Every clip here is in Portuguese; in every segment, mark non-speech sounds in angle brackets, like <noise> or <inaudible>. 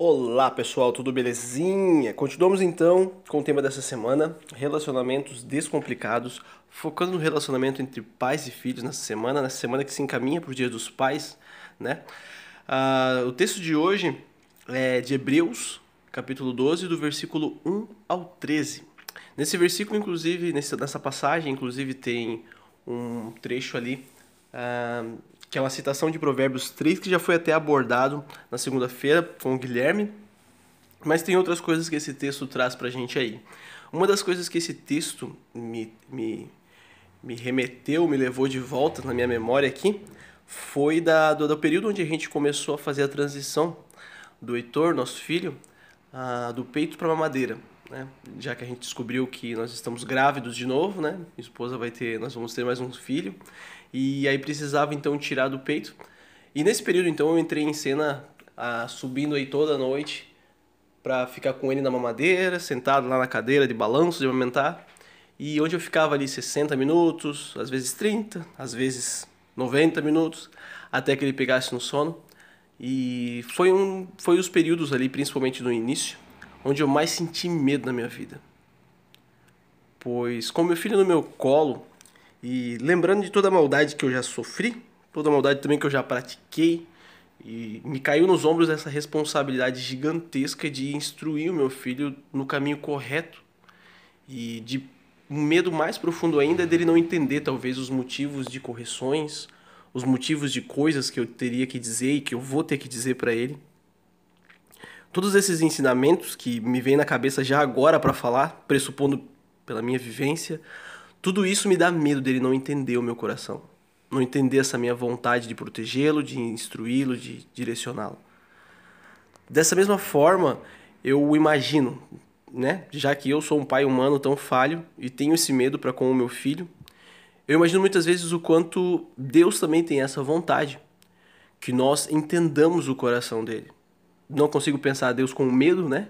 Olá pessoal, tudo belezinha? Continuamos então com o tema dessa semana, relacionamentos descomplicados, focando no relacionamento entre pais e filhos nessa semana, nessa semana que se encaminha para o Dia dos Pais, né? Ah, o texto de hoje é de Hebreus, capítulo 12, do versículo 1 ao 13. Nesse versículo, inclusive, nessa passagem, inclusive, tem um trecho ali ah, que é uma citação de Provérbios 3, que já foi até abordado na segunda-feira com o Guilherme, mas tem outras coisas que esse texto traz para a gente aí. Uma das coisas que esse texto me, me, me remeteu, me levou de volta na minha memória aqui, foi da, do, do período onde a gente começou a fazer a transição do Heitor, nosso filho, do peito para mamadeira. Né? Já que a gente descobriu que nós estamos grávidos de novo, né? Minha esposa vai ter, nós vamos ter mais um filho e aí precisava então tirar do peito. E nesse período então eu entrei em cena ah, subindo aí toda noite para ficar com ele na mamadeira, sentado lá na cadeira de balanço de amamentar. E onde eu ficava ali 60 minutos, às vezes 30, às vezes 90 minutos, até que ele pegasse no sono. E foi um foi os períodos ali, principalmente no início, onde eu mais senti medo na minha vida. Pois com meu filho no meu colo, e lembrando de toda a maldade que eu já sofri, toda a maldade também que eu já pratiquei, e me caiu nos ombros essa responsabilidade gigantesca de instruir o meu filho no caminho correto. E de um medo mais profundo ainda dele não entender talvez os motivos de correções, os motivos de coisas que eu teria que dizer e que eu vou ter que dizer para ele. Todos esses ensinamentos que me vêm na cabeça já agora para falar, pressupondo pela minha vivência, tudo isso me dá medo dele não entender o meu coração, não entender essa minha vontade de protegê-lo, de instruí-lo, de direcioná-lo. Dessa mesma forma, eu imagino, né, já que eu sou um pai humano tão falho e tenho esse medo para com o meu filho, eu imagino muitas vezes o quanto Deus também tem essa vontade, que nós entendamos o coração dele. Não consigo pensar Deus com medo, né?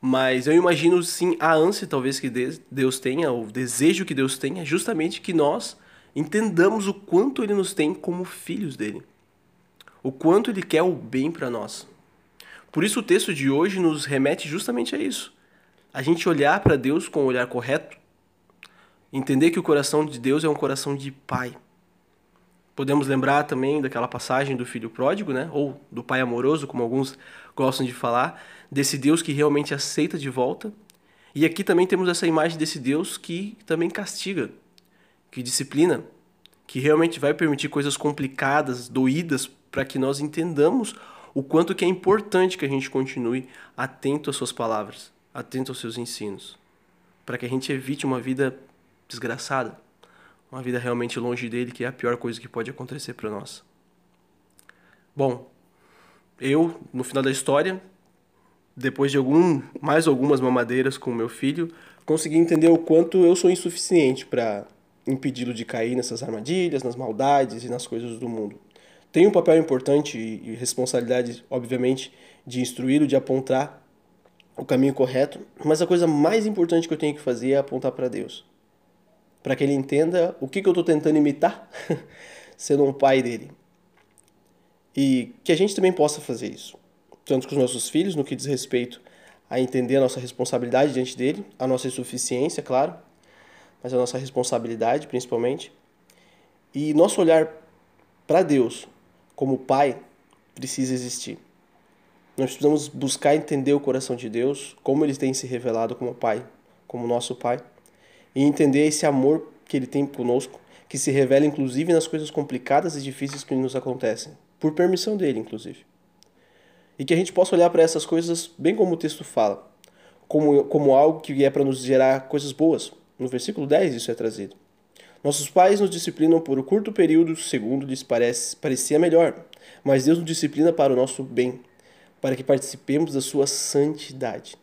Mas eu imagino sim a ânsia talvez que Deus tenha, o desejo que Deus tenha, justamente que nós entendamos o quanto Ele nos tem como filhos dele. O quanto Ele quer o bem para nós. Por isso o texto de hoje nos remete justamente a isso. A gente olhar para Deus com o olhar correto, entender que o coração de Deus é um coração de pai. Podemos lembrar também daquela passagem do filho pródigo, né? ou do pai amoroso, como alguns gostam de falar, desse Deus que realmente aceita de volta. E aqui também temos essa imagem desse Deus que também castiga, que disciplina, que realmente vai permitir coisas complicadas, doídas, para que nós entendamos o quanto que é importante que a gente continue atento às suas palavras, atento aos seus ensinos, para que a gente evite uma vida desgraçada, uma vida realmente longe dele, que é a pior coisa que pode acontecer para nós. Bom, eu, no final da história, depois de algum, mais algumas mamadeiras com meu filho, consegui entender o quanto eu sou insuficiente para impedi-lo de cair nessas armadilhas, nas maldades e nas coisas do mundo. Tenho um papel importante e responsabilidade, obviamente, de instruí-lo, de apontar o caminho correto, mas a coisa mais importante que eu tenho que fazer é apontar para Deus. Para que ele entenda o que, que eu estou tentando imitar, <laughs> sendo um pai dele. E que a gente também possa fazer isso tanto com os nossos filhos, no que diz respeito a entender a nossa responsabilidade diante dele, a nossa insuficiência, claro, mas a nossa responsabilidade principalmente. E nosso olhar para Deus como Pai precisa existir. Nós precisamos buscar entender o coração de Deus, como ele tem se revelado como Pai, como nosso Pai, e entender esse amor que ele tem conosco, que se revela inclusive nas coisas complicadas e difíceis que nos acontecem, por permissão dele, inclusive. E que a gente possa olhar para essas coisas bem como o texto fala, como, como algo que é para nos gerar coisas boas. No versículo 10 isso é trazido. Nossos pais nos disciplinam por um curto período, segundo lhes parece, parecia melhor, mas Deus nos disciplina para o nosso bem, para que participemos da sua santidade,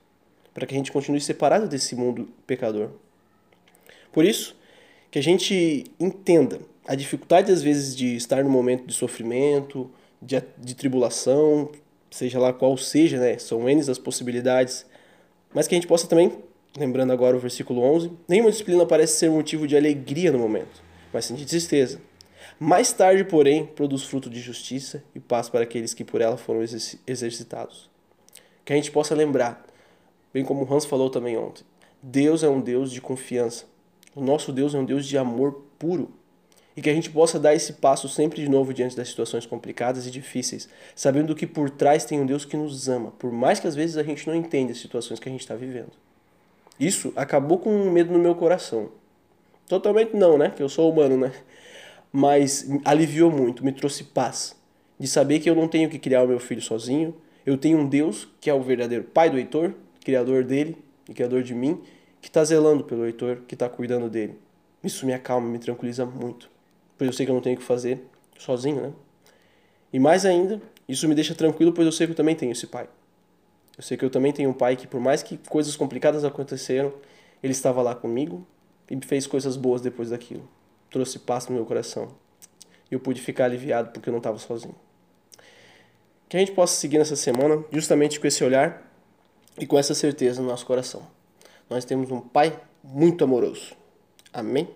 para que a gente continue separado desse mundo pecador. Por isso, que a gente entenda a dificuldade às vezes de estar no momento de sofrimento, de, de tribulação, seja lá qual seja, né? São N as possibilidades. Mas que a gente possa também, lembrando agora o versículo 11, nenhuma disciplina parece ser motivo de alegria no momento, mas sim de tristeza. Mais tarde, porém, produz fruto de justiça e paz para aqueles que por ela foram exercitados. Que a gente possa lembrar, bem como o Hans falou também ontem, Deus é um Deus de confiança. O nosso Deus é um Deus de amor puro. E que a gente possa dar esse passo sempre de novo diante das situações complicadas e difíceis, sabendo que por trás tem um Deus que nos ama, por mais que às vezes a gente não entenda as situações que a gente está vivendo. Isso acabou com um medo no meu coração. Totalmente não, né? Que eu sou humano, né? Mas aliviou muito, me trouxe paz. De saber que eu não tenho que criar o meu filho sozinho. Eu tenho um Deus que é o verdadeiro pai do Heitor, criador dele e criador de mim, que está zelando pelo Heitor, que está cuidando dele. Isso me acalma, me tranquiliza muito. Pois eu sei que eu não tenho que fazer sozinho, né? E mais ainda, isso me deixa tranquilo, pois eu sei que eu também tenho esse pai. Eu sei que eu também tenho um pai que, por mais que coisas complicadas aconteceram, ele estava lá comigo e fez coisas boas depois daquilo. Trouxe paz no meu coração. E eu pude ficar aliviado porque eu não estava sozinho. Que a gente possa seguir nessa semana justamente com esse olhar e com essa certeza no nosso coração. Nós temos um Pai muito amoroso. Amém?